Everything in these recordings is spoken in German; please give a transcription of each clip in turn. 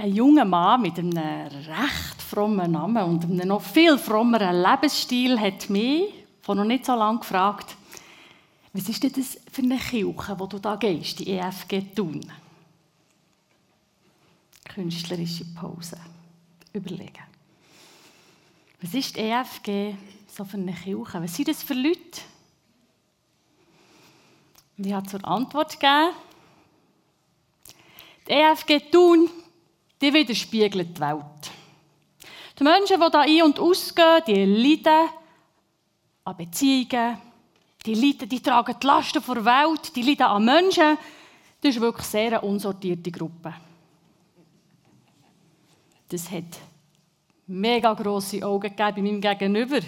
ein junger Mann mit einem recht frommen Namen und einem noch viel frommeren Lebensstil hat mich vor noch nicht so lange gefragt, was ist denn das für eine Kirche, wo du da gehst, die EFG Thun? Künstlerische Pause. Überlegen. Was ist die EFG so für eine Kirche? Was sind das für Leute? Und ich habe zur Antwort gegeben, die EFG Thun, die widerspiegelt die Welt. Die Menschen, die da ein- und ausgehen, die leiden an Beziehungen, die leiden, die tragen die Lasten der Welt, die leiden an Menschen. Das ist wirklich sehr eine unsortierte Gruppe. Das hat mega grosse Augen gegeben bei meinem Gegenüber.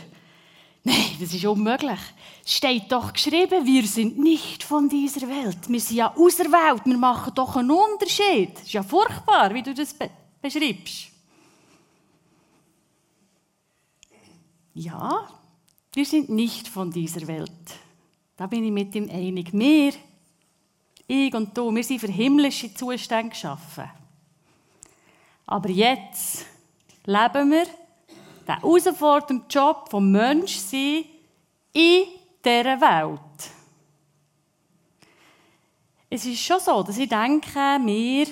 Nein, das ist unmöglich. Es steht doch geschrieben, wir sind nicht von dieser Welt. Wir sind ja auserwählt. Wir machen doch einen Unterschied. Das ist ja furchtbar, wie du das be beschreibst. Ja, wir sind nicht von dieser Welt. Da bin ich mit ihm einig. Wir, ich und du, wir sind für himmlische Zustände geschaffen. Aber jetzt leben wir den herausfordernden Job vom Menschsein in dieser Welt. Es ist schon so, dass ich denke, wir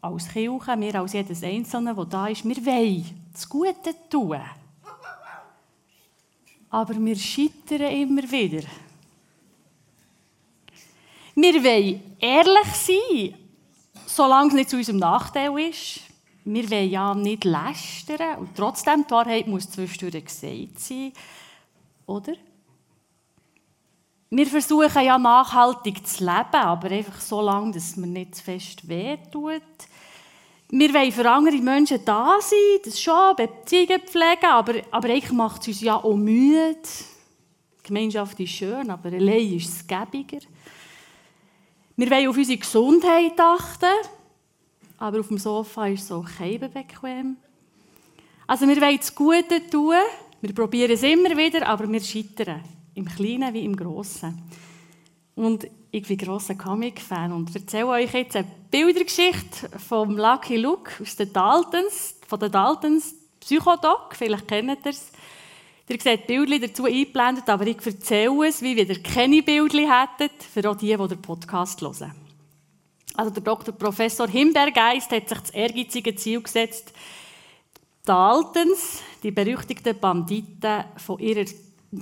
als Kirche, wir als jedes Einzelne, der da ist, wir wollen das Gute tun. Aber wir scheitern immer wieder. Wir wollen ehrlich sein, solange es nicht zu unserem Nachteil ist. Wir wollen ja nicht lästern und trotzdem, die Wahrheit muss zwischendurch gesagt sein. Oder? Wir versuchen ja nachhaltig zu leben, aber einfach so lange, dass man nicht zu fest wehtut. Wir wollen für andere Menschen da sein, das schon, Beziehungen pflegen, aber, aber eigentlich macht es uns ja auch müde. Die Gemeinschaft ist schön, aber allein ist es gäbiger. Wir wollen auf unsere Gesundheit achten, aber auf dem Sofa ist auch kein bequem. Also wir wollen das Gute tun, wir probieren es immer wieder, aber wir scheitern. Im Kleinen wie im Grossen. Und ich bin grosser Comic-Fan und erzähle euch jetzt eine Bildergeschichte vom Lucky Luke aus den Daltons, von den Daltons Psychodoc, vielleicht kennt ihr es. Ihr seht Bildchen dazu eingeblendet, aber ich erzähle es, wie ihr keine Bildchen hättet, für auch die, die den Podcast hören. Also der Dr. Professor Himbergeist hat sich das ehrgeizige Ziel gesetzt, Daltons, die berüchtigten Banditen, von ihrer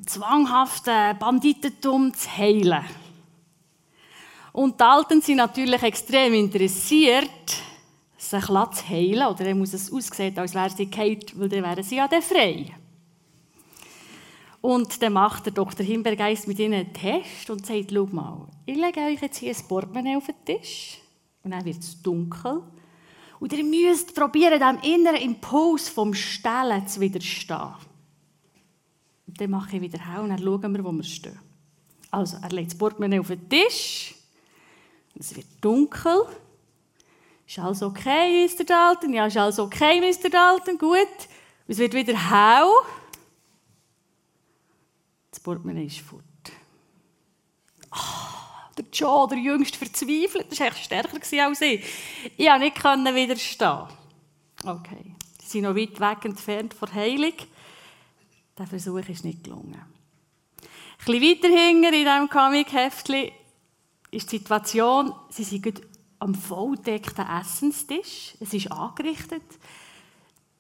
zwanghaften Banditentum zu heilen. Und die Alten sind natürlich extrem interessiert, sich zu heilen. Oder dann muss es aussehen, als wäre sie geheilt, weil dann wären sie ja dann frei. Und dann macht der Dr. Himbergeist mit ihnen einen Test und sagt, schau mal, ich lege euch jetzt hier ein Portemonnaie auf den Tisch. Und dann wird es dunkel. Und ihr müsst probieren, dem inneren Impuls vom Stellen zu widerstehen. Und dann mache ich wieder hell und dann schauen wir, wo wir stehen. Also, er legt das Portemonnaie auf den Tisch. Es wird dunkel. Ist alles okay, Mr. Dalton? Ja, ist alles okay, Mr. Dalton? Gut. Es wird wieder hell. Das Portemonnaie ist fort. Oh, der Joe, der Jüngste, verzweifelt. Das war stärker als ich. Ich konnte nicht widerstehen. Okay. Sie sind noch weit weg entfernt von Heilung. Der Versuch ist nicht gelungen. Ein bisschen weiter hinten in diesem Comic-Heftchen ist die Situation, sie sind am volldeckten Essenstisch. Es ist angerichtet.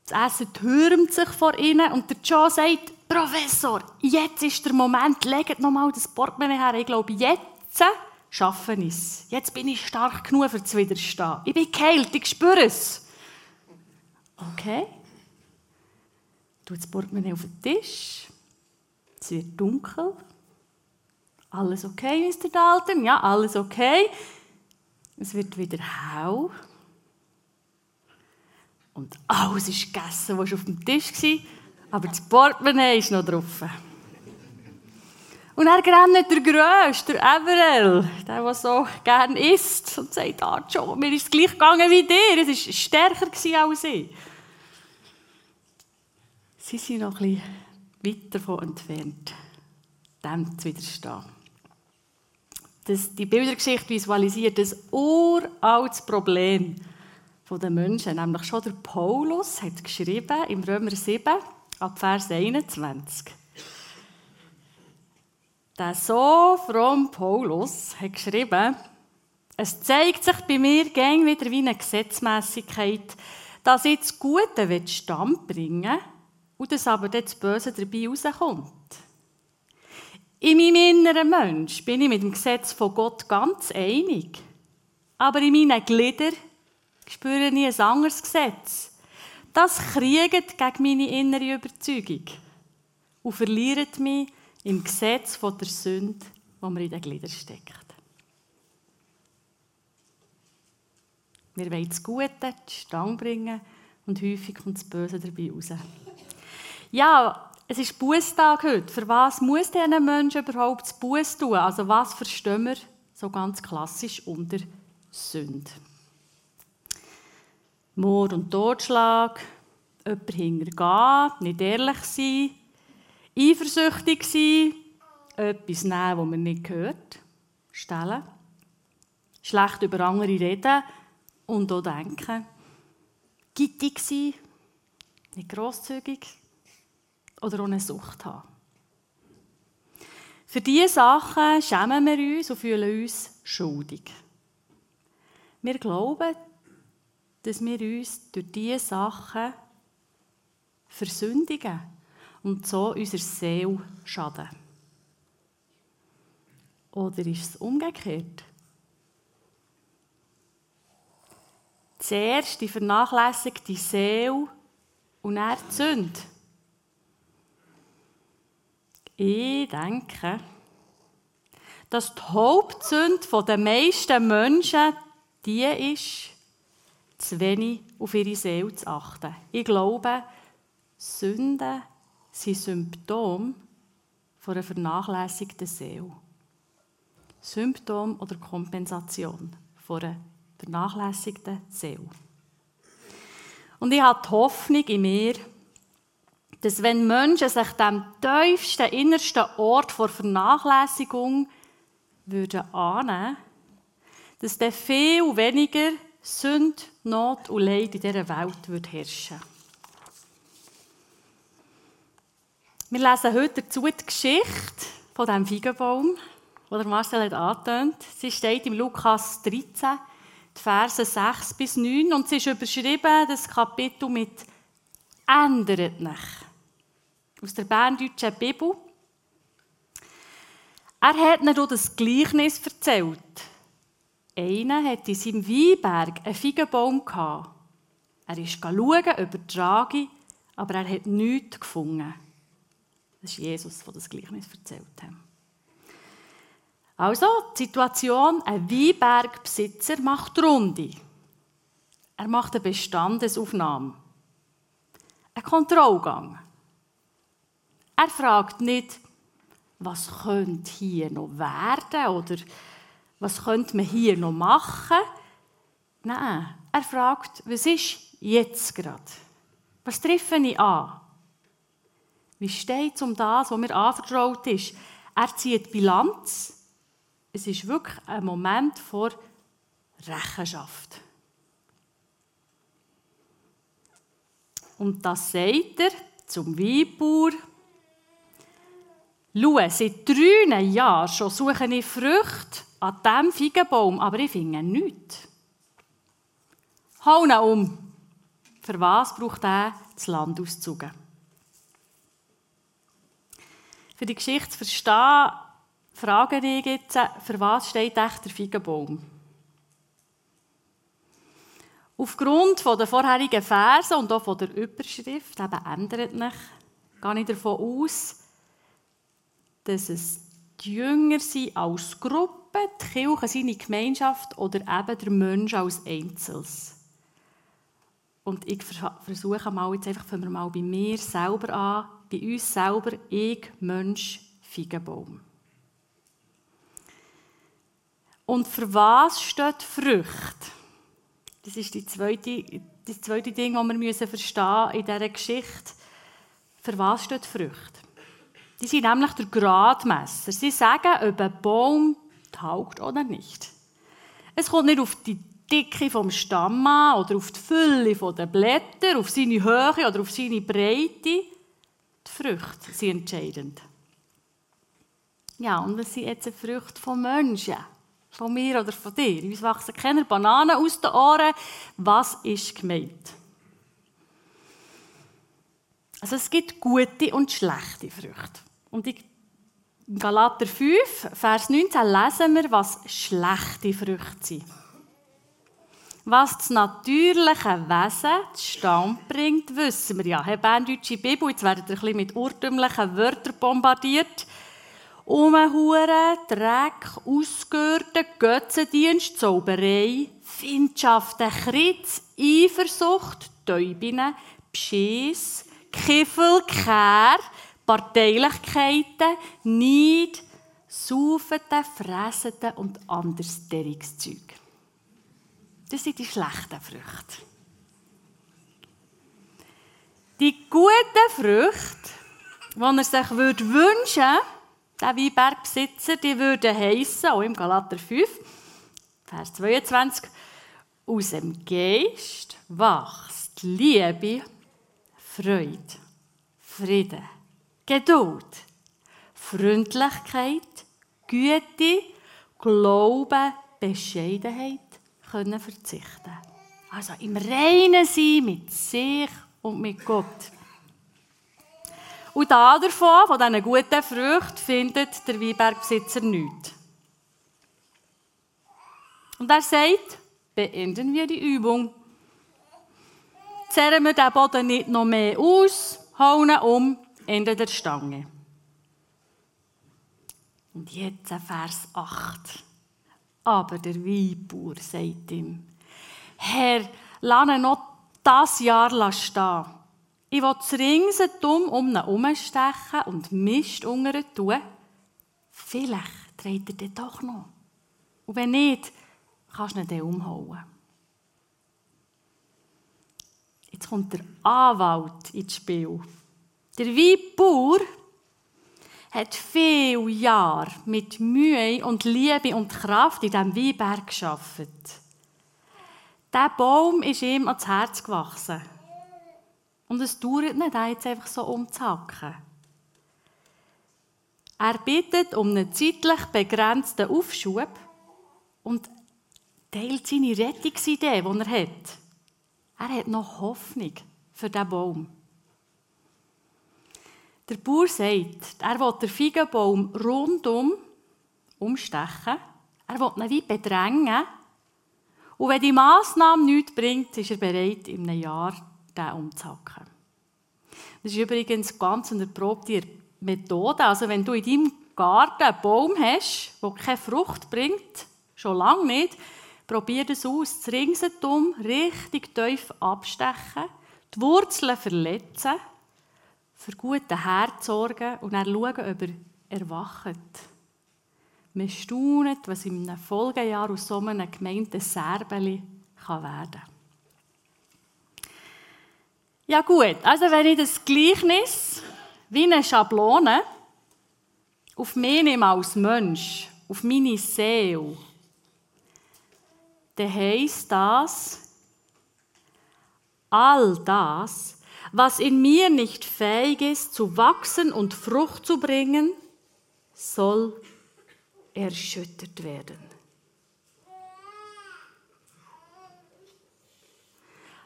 Das Essen türmt sich vor ihnen und der Joe sagt, Professor, jetzt ist der Moment, legt nochmal das Portemonnaie her. Ich glaube, jetzt schaffen es. Jetzt bin ich stark genug, für zu widerstehen. Ich bin geheilt, ich spüre es. Okay. Tut das Portemonnaie auf den Tisch. Es wird dunkel. Alles okay, Mr. Dalton? Ja, alles okay. Es wird wieder hell. Und alles ist gegessen, was auf dem Tisch war. Aber das Portemonnaie ist noch drauf. Und er rennt der Grösste, der Everell, der, der so gerne isst, und sagt, ah, Joe, mir ist es gleich gegangen wie dir. Es war stärker als ich. Sie sind noch ein bisschen weit davon entfernt, dem zu widerstehen. Das, die Bildergeschichte visualisiert ein uraltes Problem der Menschen, nämlich schon der Paulus, hat geschrieben im Römer 7, ab Vers 21. Der so fromme Paulus hat geschrieben, es zeigt sich bei mir gäng wieder wie eine Gesetzmäßigkeit, dass ich das Gute Stand bringen und dass aber das Böse dabei rauskommt. In meinem inneren Mensch bin ich mit dem Gesetz von Gott ganz einig. Aber in meinen Gliedern spüre ich ein anderes Gesetz. Das kriegt gegen meine innere Überzeugung und verliert mich im Gesetz der Sünde, das mir in den Gliedern steckt. Wir wollen das Gute die Stange bringen und häufig kommt das Böse dabei raus. Ja, es ist Bußtag heute. Für was muss diesen Menschen überhaupt das Buß tun? Also was verstehen wir so ganz klassisch unter Sünde? Mord und Totschlag, jemanden hintergehen, nicht ehrlich sein, eifersüchtig sein, etwas nehmen, was man nicht gehört, stellen, schlecht über andere reden und auch denken, gittig sein, nicht grosszügig oder ohne Sucht haben. Für diese Sachen schämen wir uns und fühlen uns schuldig. Wir glauben, dass wir uns durch diese Sachen versündigen und so unserer Seele schaden. Oder ist es umgekehrt? Zuerst die vernachlässigte Seele und dann die Sünde. Ich denke, dass die Hauptsünde der meisten Menschen die ist, zu wenig auf ihre Seele zu achten. Ich glaube, Sünden sind Symptome einer vernachlässigten Seele. Symptom oder Kompensation von einer vernachlässigten Seele. Und ich habe die Hoffnung in mir, dass wenn Menschen sich dem tiefsten, innersten Ort vor Vernachlässigung würden annehmen, dass dann viel weniger Sünde, Not und Leid in dieser Welt würde herrschen Wir lesen heute dazu die Geschichte von diesem Feigenbaum, die Marcel hat angetönt. Sie steht im Lukas 13, die Verse 6 bis 9 und sie ist überschrieben, das Kapitel mit «Ändert nicht» aus der berndeutschen Bibel. Er hat mir das Gleichnis erzählt. Einer hat in seinem Weinberg einen Feigenbaum. Er ist schauen über die Trage, aber er hat nichts gefunden. Das ist Jesus, der das Gleichnis erzählt hat. Also, die Situation, ein Weinbergbesitzer macht Runde. Er macht eine Bestandesaufnahme. Ein Kontrollgang. Er fragt nicht, was könnte hier noch werden oder was könnte man hier noch machen. Nein, er fragt, was ist jetzt gerade? Was treffe ich an? Wie steht es um das, was mir anvertraut ist? Er zieht Bilanz es ist wirklich ein Moment vor Rechenschaft. Und das sagt er zum Weinbauer. Schau, seit drei Jahren schon suche ich Früchte an diesem Feigenbaum, aber ich finde nichts. Hau ihn um. Für was braucht er das Land auszugen? Für die Geschichte zu verstehen, frage ich jetzt, für was steht echt der Feigenbaum? Aufgrund der vorherigen Verse und auch der Überschrift, eben ändert nicht, gehe ich davon aus, dass es die Jünger sind als Gruppe, die Kirche seine Gemeinschaft oder eben der Mensch als Einzels. Und ich versuche mal, jetzt einfach fangen wir mal bei mir selber an, bei uns selber, ich, Mensch, Feigenbaum. Und für was steht Frucht? Das ist die zweite, das zweite Ding, das wir müssen verstehen in dieser Geschichte. Für was steht Frucht? Die sind nämlich der Gradmesser. Sie sagen, ob ein Baum taugt oder nicht. Es kommt nicht auf die Dicke vom Stamm an oder auf die Fülle der Blätter, auf seine Höhe oder auf seine Breite. Die Früchte sind entscheidend. Ja, und was sind jetzt die Früchte von Menschen? Von mir oder von dir? Uns wachsen keine Bananen aus den Ohren. Was ist gemeint? Also es gibt gute und schlechte Früchte. Und in Galater 5, Vers 19 lesen wir, was schlechte Früchte sind. Was das natürliche Wesen zustande bringt, wissen wir ja. Hey, Berndeutsche Bibel, jetzt werdet ihr ein bisschen mit urtümlichen Wörtern bombardiert. Umhuren, Dreck, Ausgürten, Götzendienst, Zauberei, Feindschaft, Kritz, Eifersucht, Täubinnen, Beschiss, Kiffel, Kehr, Parteilichkeiten, Neid, Saufeten, Fresseten und anderes Derrigszeug. Das sind die schlechten Früchte. Die guten Früchte, die er sich wünschen würde, der Weinbergbesitzer, die würden heissen, auch im Galater 5, Vers 22, aus dem Geist wächst Liebe, Freude, Friede, Geduld, Freundlichkeit, Güte, Glaube, Bescheidenheit können verzichten. Also im Reinen sein mit sich und mit Gott. Und da davon, von diesen guten Früchten, findet der Weinbergbesitzer nichts. Und er sagt, beenden wir die Übung. Zerren wir den Boden nicht noch mehr aus, hauen um, Ende der Stange. Und jetzt Vers 8. Aber der Weinbauer sagt ihm, Herr, lass ihn noch das Jahr stehen. Ich will das Ringsendum um ihn herumstechen und Mist unter tun. Vielleicht dreht er den doch noch. Und wenn nicht, kannst du ihn dann umhauen. Jetzt kommt der Anwalt ins Spiel. Der Weinbauer hat viele Jahre mit Mühe und Liebe und Kraft in diesem Weinberg gearbeitet. Dieser Baum ist ihm ans Herz gewachsen. Und es dauert nicht, ihn jetzt einfach so umzuhacken. Er bittet um einen zeitlich begrenzten Aufschub und teilt seine Rettungsidee, die er hat. Er hat noch Hoffnung für diesen Baum. Der Bauer sagt, er will den Feigenbaum rundum umstechen. Er will ihn wie bedrängen. Und wenn die Massnahme nichts bringt, ist er bereit, in einem Jahr den umzuhacken. Das ist übrigens ganz eine erprobte Methode. Also wenn du in deinem Garten einen Baum hast, der keine Frucht bringt, schon lange nicht, probier das aus. Das Ringsendum richtig tief abstechen, die Wurzeln verletzen für guten Herd sorgen und dann schauen, ob er erwacht. Wir staunen, was einem Folgejahr aus so einem gemeinten Särbeli werden kann. Ja gut, also wenn ich das Gleichnis wie eine Schablone auf mich nehme als Mensch, auf meine Seele, dann heisst das, all das, was in mir nicht fähig ist, zu wachsen und Frucht zu bringen, soll erschüttert werden.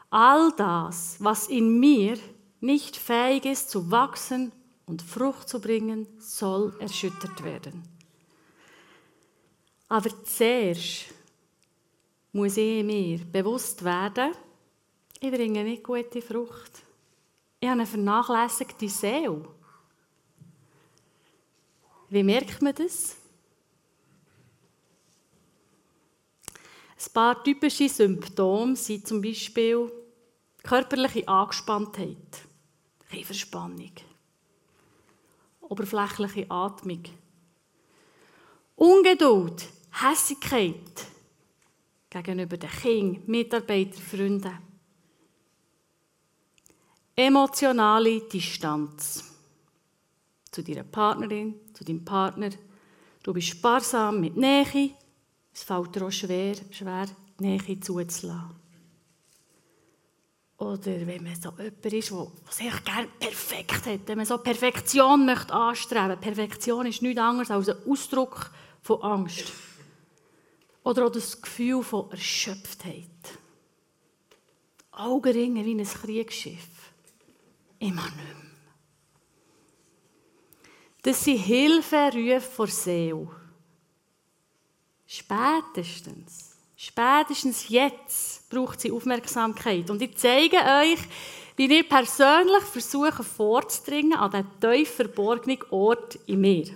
All das, was in mir nicht fähig ist, zu wachsen und Frucht zu bringen, soll erschüttert werden. Aber zuerst muss ich mir bewusst werden, ich bringe nicht gute Frucht. Ich habe eine vernachlässigte Seele. Wie merkt man das? Ein paar typische Symptome sind zum Beispiel körperliche Angespanntheit, Verspannung, oberflächliche Atmung, Ungeduld, Hässigkeit gegenüber den Kindern, Mitarbeitern, Freunden. Emotionale Distanz zu deiner Partnerin, zu deinem Partner. Du bist sparsam mit Nähe. Es fällt dir auch schwer, schwer Nähe zuzulassen. Oder wenn man so jemand ist, der sich gerne perfekt hat, wenn man so Perfektion möchte anstreben Perfektion ist nichts anderes als ein Ausdruck von Angst. Oder auch das Gefühl von Erschöpftheit. Augenringe wie ein Kriegsschiff. Immer nicht mehr. Das sind Hilferufe vor Seele. Spätestens, spätestens jetzt braucht sie Aufmerksamkeit. Und ich zeige euch, wie ich persönlich versuche vorzudringen an den tief verborgenen Ort in mir.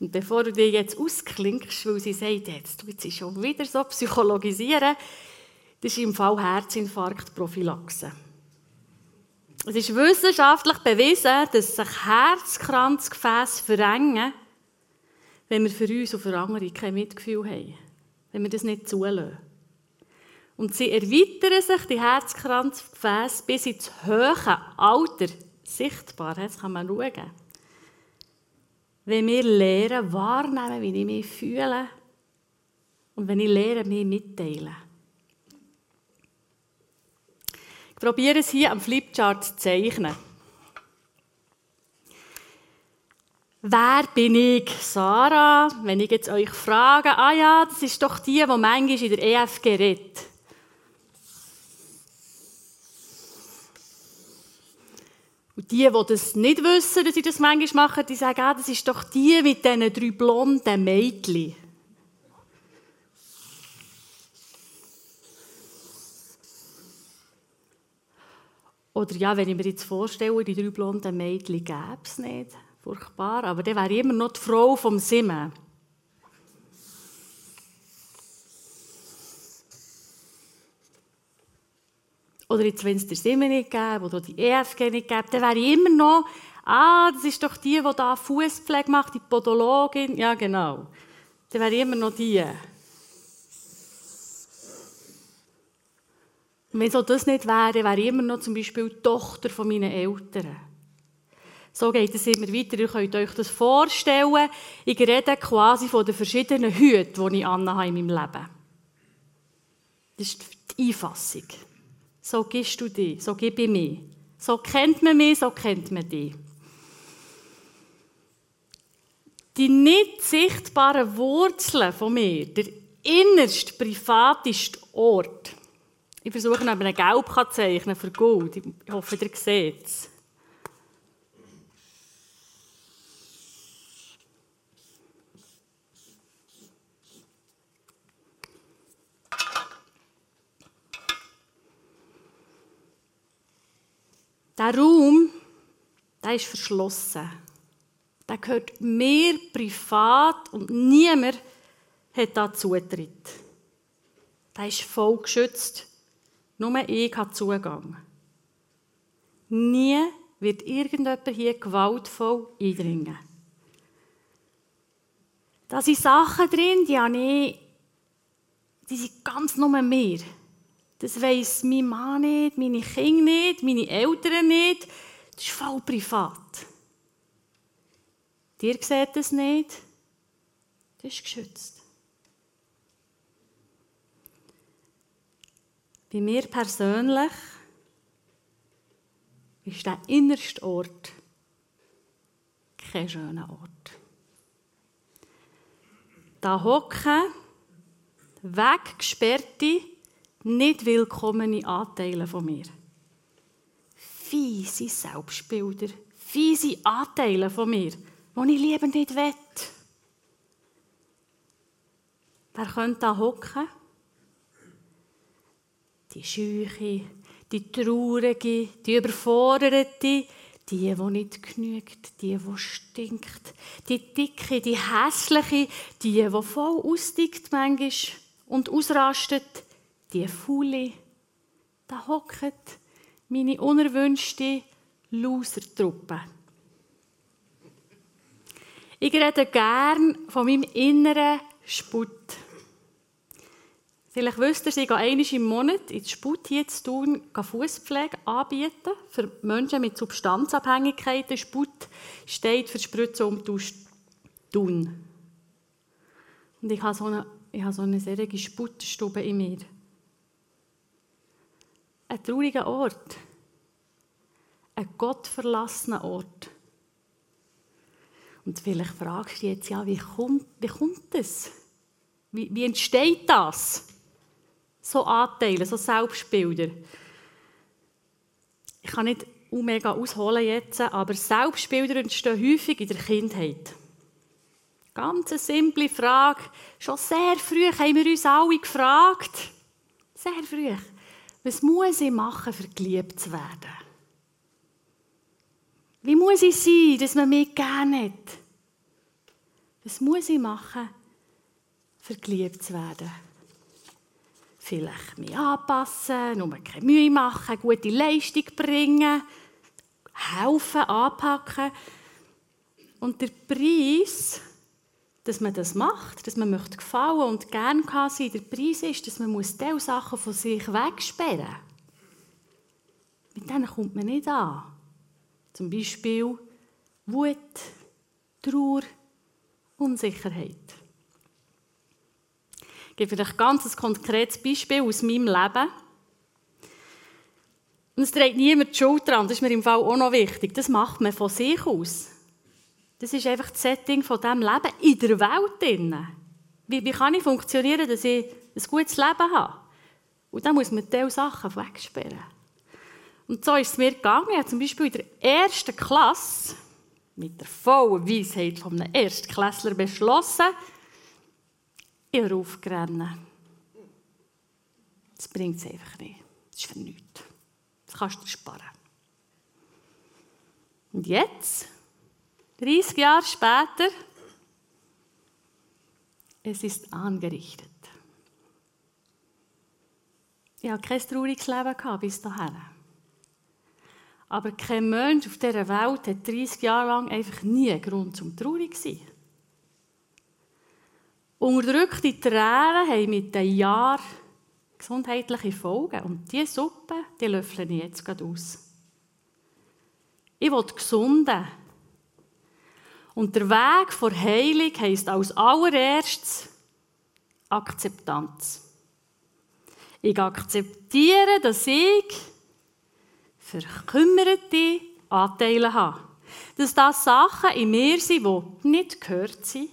Und bevor du dich jetzt ausklingst, weil sie sagt, jetzt du jetzt schon wieder so psychologisieren, das ist im Fall Herzinfarktprophylaxe. Es ist wissenschaftlich bewiesen, dass sich Herzkranzgefäße verengen, wenn wir für uns und für andere kein Mitgefühl haben. Wenn wir das nicht zulassen. Und sie erweitern sich, die Herzkranzgefäße, bis ins hohe Alter sichtbar. Das kann man schauen. Wenn wir lernen, wahrnehmen, wie ich mich fühle und wenn ich lerne, mich mitteilen. Ich probiere es hier am Flipchart zu zeichnen. Wer bin ich? Sarah. Wenn ich jetzt euch frage, ah ja, das ist doch die, die manchmal in der EFG redet. Und die, die das nicht wissen, dass sie das manchmal machen, die sagen, ah, das ist doch die mit diesen drei blonden Mädchen. Oder ja, wenn ich mir jetzt vorstelle, die drei blonden Mädchen gäbe es nicht furchtbar, aber der wäre immer noch die Frau vom Simmen. Oder jetzt, wenn es der Simmen nicht gäbe oder die EFG nicht gäbe, dann wäre ich immer noch, ah, das ist doch die, die da Fußpflege macht, die Podologin. Ja, genau. Dann wäre ich immer noch die. Wenn so das nicht wäre, wäre ich immer noch zum Beispiel die Tochter von meinen Eltern. So geht es immer weiter. Ihr könnt euch das vorstellen. Ich rede quasi von den verschiedenen Hüten, die ich in meinem Leben habe. Das ist die Einfassung. So gibst du dich, so gebe ich mich. So kennt man mich, so kennt man dich. Die nicht sichtbaren Wurzeln von mir, der innerste, privateste Ort. Ich versuche, ob einen Gelb zu zeichnen für Gold. Ich hoffe, ihr seht es. Der Raum, der ist verschlossen. Der gehört mir privat und niemand hat da Zutritt. Der ist voll geschützt. Nur ich habe Zugang. Nie wird irgendjemand hier gewaltvoll eindringen. Da sind Sachen drin, die habe ich, die sind ganz nur mir. Das weiss mein Mann nicht, meine Kinder nicht, meine Eltern nicht. Das ist voll privat. Dir seht das nicht. Das ist geschützt. Bei mir persönlich ist der innerste Ort kein schöner Ort. Da hocken weggesperrte nicht willkommene Anteile von mir. Fiese Selbstbilder, fiese Anteile von mir, die ich lieber nicht will. Wer könnte da hocken? Die Scheuche, die Traurige, die Überforderte, die, die nicht genügt, die, die stinkt, die Dicke, die Hässliche, die, die voll ausdickt manchmal und ausrastet, die Faule, da hockt meine unerwünschte Loser-Truppe. Ich rede gern von meinem inneren Sput. Vielleicht wisst ihr, ich gehe einmal im Monat ins Sput hier zu tun, Fußpflege anbieten für Menschen mit Substanzabhängigkeiten. Sput steht für Spritzen um tun. Und ich habe so eine ich habe so eine sehr Sputterstube in mir. Ein trauriger Ort. Ein gottverlassener Ort. Und vielleicht fragst du dich jetzt, ja, wie kommt, wie kommt das? Wie, wie entsteht das? So Anteile, so Selbstbilder. Ich kann nicht mega ausholen jetzt, aber Selbstbilder entstehen häufig in der Kindheit. Ganz eine simple Frage. Schon sehr früh haben wir uns alle gefragt. Sehr früh. Was muss ich machen, für geliebt zu werden? Wie muss ich sein, dass man mich gerne hat? Was muss ich machen, für geliebt zu werden? Vielleicht mich anpassen, nur keine Mühe machen, gute Leistung bringen, helfen, anpacken. Und der Preis, dass man das macht, dass man möchte gefallen und gern kann sein, der Preis ist, dass man muss diese Sachen von sich wegsperren muss. Mit denen kommt man nicht an. Zum Beispiel Wut, Trauer, Unsicherheit. Ich gebe euch ein ganz konkretes Beispiel aus meinem Leben. Und es trägt niemand die Schuld dran, das ist mir im Fall auch noch wichtig. Das macht man von sich aus. Das ist einfach das Setting von diesem Leben in der Welt. Wie, wie kann ich funktionieren, dass ich ein gutes Leben habe? Und dann muss man diese Sachen wegsperren. Und so ist es mir gegangen. Ich habe zum Beispiel in der ersten Klasse mit der vollen Weisheit von einem Erstklässler beschlossen, ich höre aufzurennen. Das bringt es einfach nicht. Das ist für nichts. Das kannst du sparen. Und jetzt 30 Jahre später, es ist angerichtet. Ich hatte kein trauriges Leben bis dahin. Aber kein Mensch auf dieser Welt hat 30 Jahre lang einfach nie einen Grund zum traurig zu sein. Unterdrückte Tränen haben mit den Jahren gesundheitliche Folgen. Und diese Suppe, die löffle ich jetzt gerade aus. Ich will gesunden, und der Weg vor Heilung heisst als allererstes Akzeptanz. Ich akzeptiere, dass ich verkümmerte Anteile habe. Dass das Sachen in mir sind, die nicht gehört sind.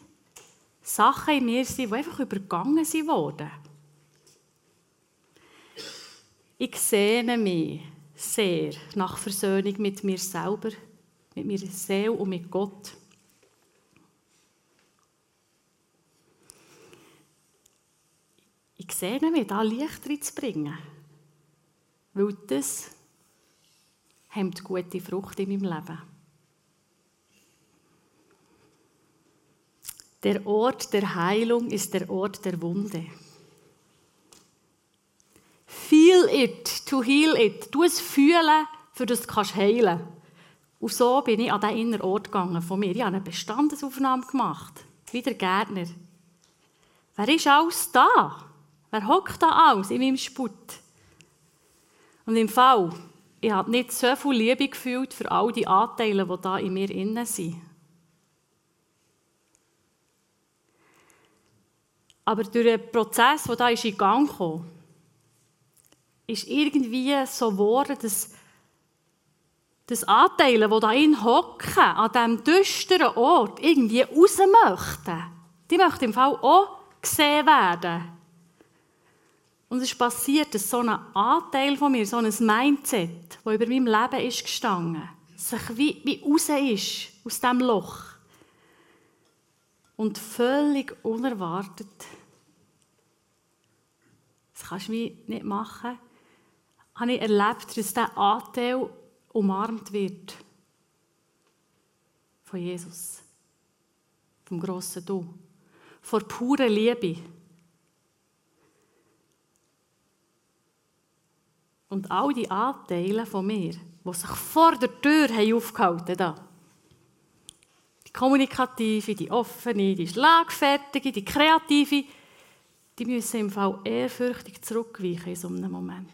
Sachen in mir sind, die einfach übergangen sind worden. Ich sehne mich sehr nach Versöhnung mit mir selber, mit meiner Seele und mit Gott. ich sehe mich, da Licht reinzubringen. Weil das hemmt gute Frucht in meinem Leben. Der Ort der Heilung ist der Ort der Wunde. Feel it, to heal it. Du es fühlen, für das du kannst heilen Und so bin ich an diesen inneren Ort gegangen von mir. Ich habe eine Bestandesaufnahme gemacht. Wie der Gärtner. Wer ist alles da? Wer hockt da alles in meinem Sput? Und im Fall, ich habe nicht so viel Liebe gefühlt für all die Anteile, die da in mir innen sind. Aber durch den Prozess, der da in Gang kam, ist irgendwie so geworden, dass das Anteile, die da in hocken, an diesem düsteren Ort, irgendwie raus möchten. Die möchten im Fall auch gesehen werden. Und es ist passiert, dass so ein Anteil von mir, so ein Mindset, das über meinem Leben ist gestanden, sich wie, wie raus ist aus diesem Loch. Und völlig unerwartet, das kannst du nicht machen, habe ich erlebt, dass dieser Anteil umarmt wird. Von Jesus. Vom grossen Du. Vor purer Liebe. Und all die Anteile von mir, die sich vor der Tür aufgehalten haben, die kommunikative, die offene, die schlagfertige, die kreative, die müssen im Fall ehrfürchtig zurückweichen in so einem Moment.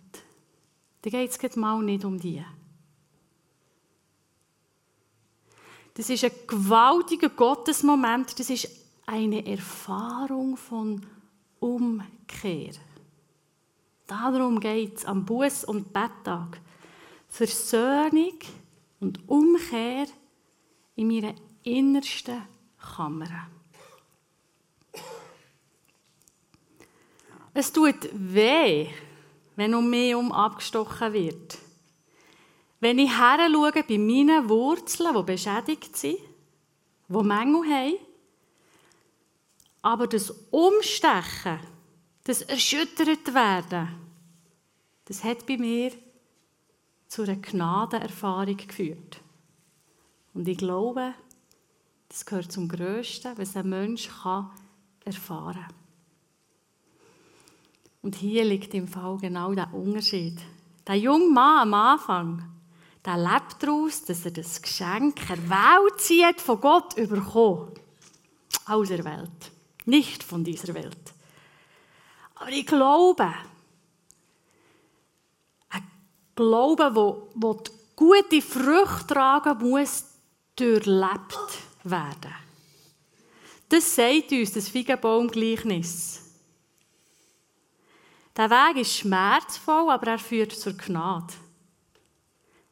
Da geht es mal nicht um die. Das ist ein gewaltiger Gottesmoment, das ist eine Erfahrung von Umkehr. Darum geht es am Buß- und Betttag. Versöhnung und Umkehr in meiner innersten Kammer. Es tut weh, wenn um mich um abgestochen wird. Wenn ich her schaue bei meinen Wurzeln, die beschädigt sind, die Mängel haben, aber das Umstechen, das erschüttert werden, das hat bei mir zu einer Gnadenerfahrung geführt. Und ich glaube, das gehört zum Größten, was ein Mensch kann erfahren kann. Und hier liegt im Fall genau der Unterschied. Der junge Mann am Anfang, der lebt daraus, dass er das Geschenk erwählt zieht, von Gott überkommen. Aus der Welt. Nicht von dieser Welt. Aber ich glaube, ein Glaube, die gute Früchte tragen muss, durchlebt werden. Das sagt uns das Feigenbaumgleichnis. Der Weg ist schmerzvoll, aber er führt zur Gnade.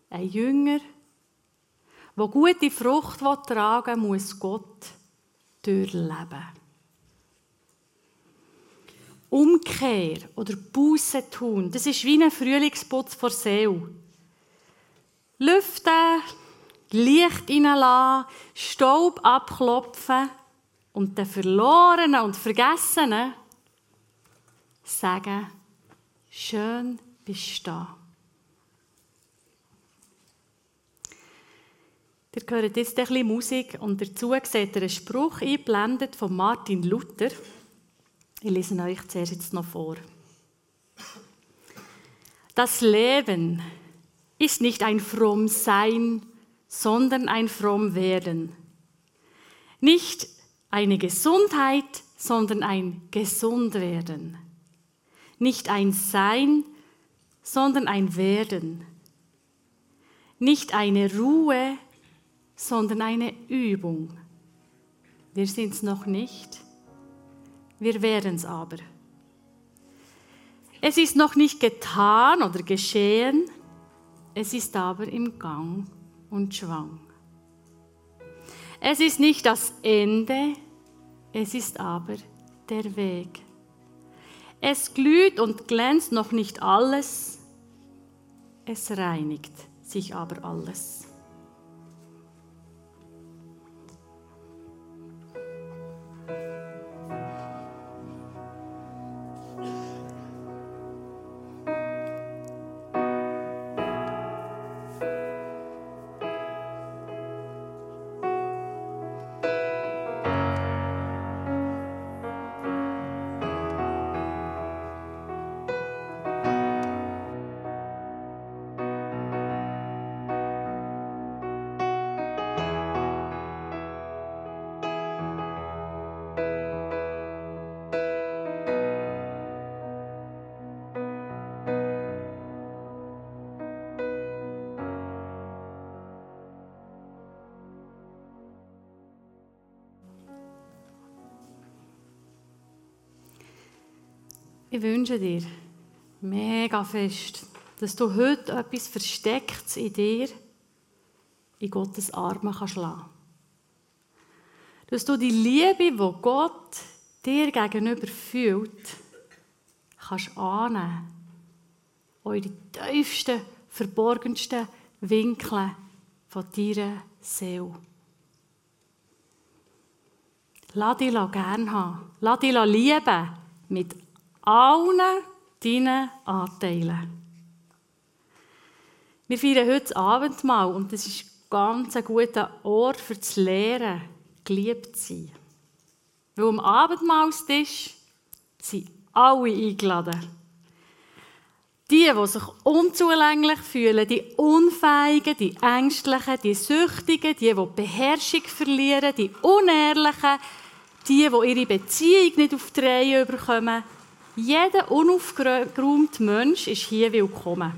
Ein Jünger, der gute Frucht tragen will, muss Gott durchleben. Umkehr oder Buße tun, das ist wie ein Frühlingsputz vor Seele. Lüften, Licht hineinlassen, Staub abklopfen und den Verlorenen und Vergessenen sagen, schön bist du da. Ihr hört jetzt ein bisschen Musik und dazu seht ihr einen Spruch eingeblendet von Martin Luther. Ich lese euch zuerst jetzt noch vor. Das Leben ist nicht ein fromm Sein, sondern ein fromm Werden. Nicht eine Gesundheit, sondern ein Gesundwerden. Nicht ein Sein, sondern ein Werden. Nicht eine Ruhe, sondern eine Übung. Wir sind es noch nicht, wir werden es aber. Es ist noch nicht getan oder geschehen, es ist aber im Gang und Schwang. Es ist nicht das Ende, es ist aber der Weg. Es glüht und glänzt noch nicht alles, es reinigt sich aber alles. Ich wünsche dir mega fest, dass du heute etwas Verstecktes in dir in Gottes Arme kannst lassen. Dass du die Liebe, die Gott dir gegenüber fühlt, kannst annehmen. Auch in die tiefsten, verborgensten Winkel von deiner Seele. Lass dich gerne haben. Lass dich lieben mit allen deinen Anteilen. Wir feiern heute das Abendmahl und das ist ganz ein guter Ort für das Lehren, geliebt zu sein. Weil am Abendmahlstisch sind alle eingeladen. Die, die sich unzulänglich fühlen, die Unfähigen, die Ängstlichen, die Süchtigen, die, die Beherrschung verlieren, die Unehrlichen, die, die ihre Beziehung nicht auf die Reihe bekommen, jeder unaufgeräumte Mensch ist hier willkommen.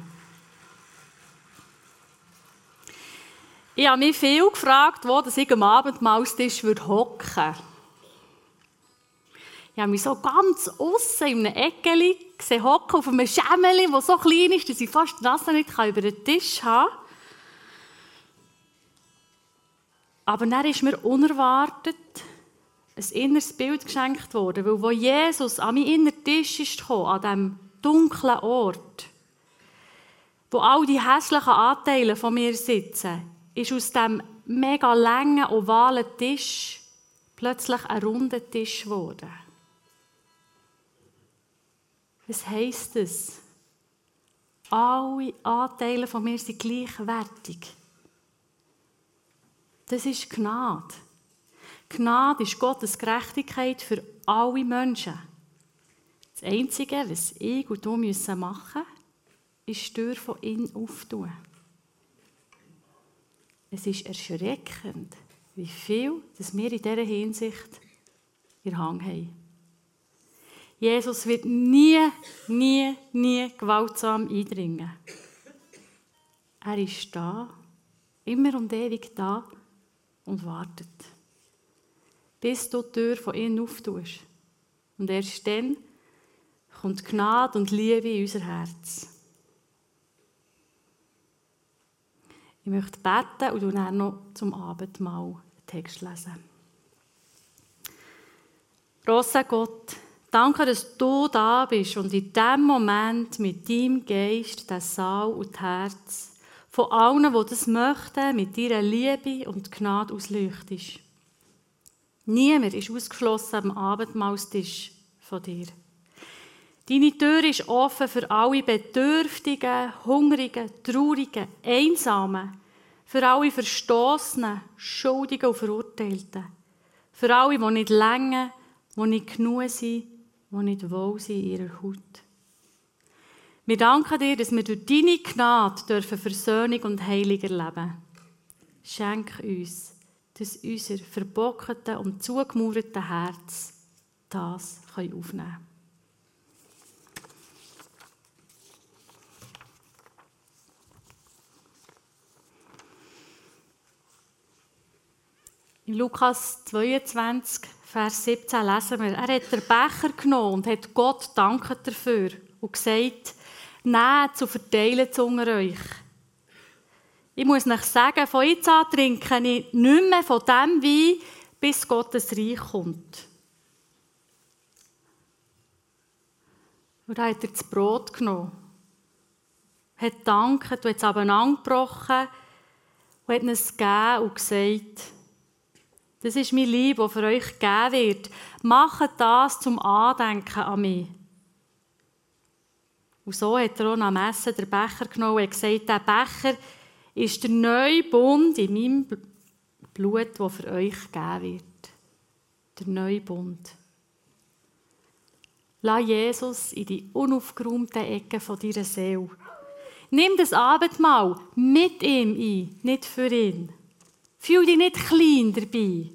Ich habe mich viel gefragt, wo ich am Abendmahlstisch hocken würde. Ich habe mich so ganz aussen in einem Eckeli gesehen, hocken auf einem Schemmeli, das so klein ist, dass ich fast die Nase nicht über den Tisch haben kann. Aber dann ist mir unerwartet ein inneres Bild geschenkt worden, weil wo Jesus an meinen inneren Tisch ist gekommen, an diesem dunklen Ort, wo all die hässlichen Anteile von mir sitzen, ist aus dem mega langen, ovalen Tisch plötzlich ein runder Tisch geworden. Was heisst das? Alle Anteile von mir sind gleichwertig. Das ist Gnade. Gnade ist Gottes Gerechtigkeit für alle Menschen. Das Einzige, was ich und du machen müssen, ist die Tür von innen auftun. Es ist erschreckend, wie viel dass wir in dieser Hinsicht in Hang haben. Jesus wird nie, nie, nie gewaltsam eindringen. Er ist da, immer und ewig da und wartet. Bis du die Tür von innen auftust. Und erst dann kommt Gnade und Liebe in unser Herz. Ich möchte beten und dann noch zum Abendmahl den Text lesen. Großer Gott, danke, dass du da bist und in diesem Moment mit deinem Geist das Saal und das Herz von allen, die das möchten, mit deiner Liebe und Gnade ausleuchtest. Niemand ist ausgeschlossen am Abendmahlstisch von dir. Deine Tür ist offen für alle Bedürftigen, Hungrigen, Traurigen, Einsamen, für alle Verstoßenen, Schuldigen und Verurteilten, für alle, die nicht länger, die nicht genug sind, die nicht wohl sind in ihrer Haut. Wir danken dir, dass wir durch deine Gnade dürfen Versöhnung und Heilung erleben. Schenk uns, dass unser verbockete und zugemauerte Herz das aufnehmen kann. In Lukas 22, Vers 17 lesen wir, er hat den Becher genommen und hat Gott danken dafür und gesagt, Nehmt zu verteilen zu euch. Ich muss euch sagen, von jetzt an trinke ich nicht mehr von dem Wein, bis Gottes Reich kommt. Und dann hat er das Brot genommen, hat dankt und hat es angebrochen und hat es gegeben und gesagt, das ist mein Liebe, das für euch gegeben wird. Macht das zum Andenken an mich. Und so hat er auch am Essen den Becher genommen und gesagt, der Becher ist der neue Bund in meinem Blut, der für euch gegeben wird. Der neue Bund. Lass Jesus in die unaufgeräumten Ecken von deiner Seele. Nimm das Abendmahl mit ihm ein, nicht für ihn. Fühl dich nicht klein dabei,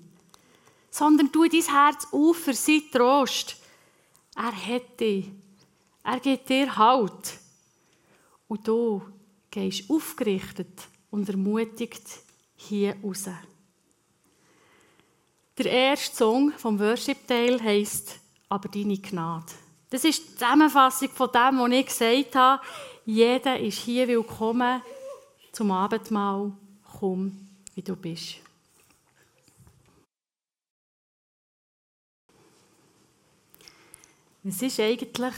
sondern tu dein Herz auf für sein Trost. Er hat dich er gibt dir Halt. Und du gehst aufgerichtet und ermutigt hier raus. Der erste Song vom Worship-Teil heisst «Aber deine Gnade». Das ist die Zusammenfassung von dem, was ich gesagt habe. Jeder ist hier willkommen zum Abendmahl. Komm, wie du bist. Es ist eigentlich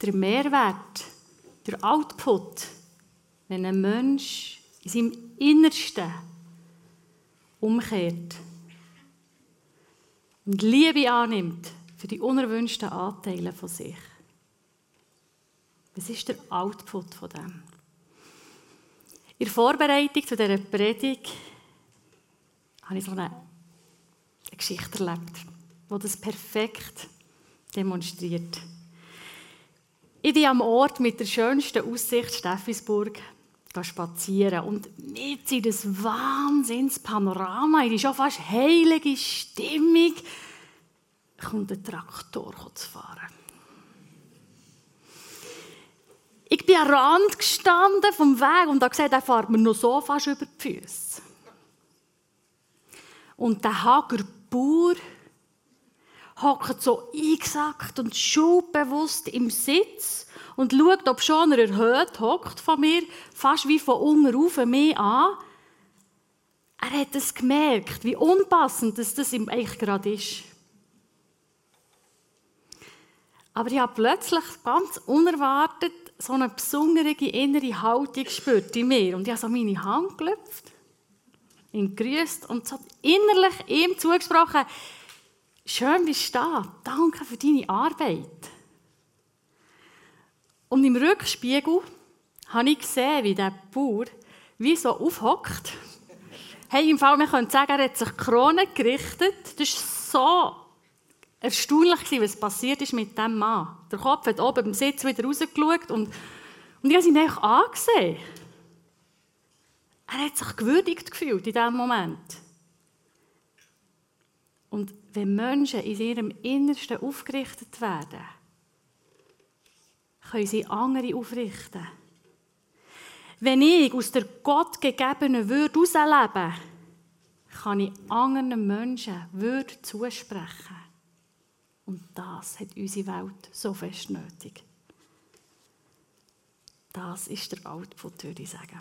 der Mehrwert, der Output, wenn ein Mensch in seinem Innersten umkehrt und Liebe annimmt für die unerwünschten Anteile von sich. Was ist der Output von dem? In der Vorbereitung zu dieser Predigt habe ich so eine Geschichte erlebt, die das perfekt demonstriert. Ich bin am Ort mit der schönsten Aussicht Steffisburg spazieren und mit in das Wahnsinnspanorama, in die schon fast heilige Stimmung, kommt ein Traktor zu fahren. Ich bin am Rand gestanden vom Weg und habe gesehen, er fährt mir noch so fast über die Füße. Und der Hager Bauer hockt so eingesackt und schuldbewusst im Sitz und schaut, ob schon er erhöht hockt von mir, fast wie von unten rauf mich an. Er hat es gemerkt, wie unpassend das, das ihm eigentlich gerade ist. Aber ich habe plötzlich ganz unerwartet so eine besondere innere Haltung gespürt in mir. Und ich habe so meine Hand gelüpft, ihn grüßt und so innerlich ihm zugesprochen, schön bist du da, danke für deine Arbeit. Und im Rückspiegel habe ich gesehen, wie der Bauer wie so aufhockt. Hey, im Fall, man könnte sagen, er hat sich die Krone gerichtet. Das ist so erstaunlich, was passiert ist mit diesem Mann. Der Kopf hat oben im Sitz wieder rausgeschaut und, und ich habe ihn einfach angesehen. Er hat sich gewürdigt gefühlt in diesem Moment. Und wenn Menschen in ihrem Innersten aufgerichtet werden, können sie andere aufrichten. Wenn ich aus der Gott gegebenen Würde herauslebe, kann ich anderen Menschen Würde zusprechen. Und das hat unsere Welt so fest nötig. Das ist der Output, würde ich sagen.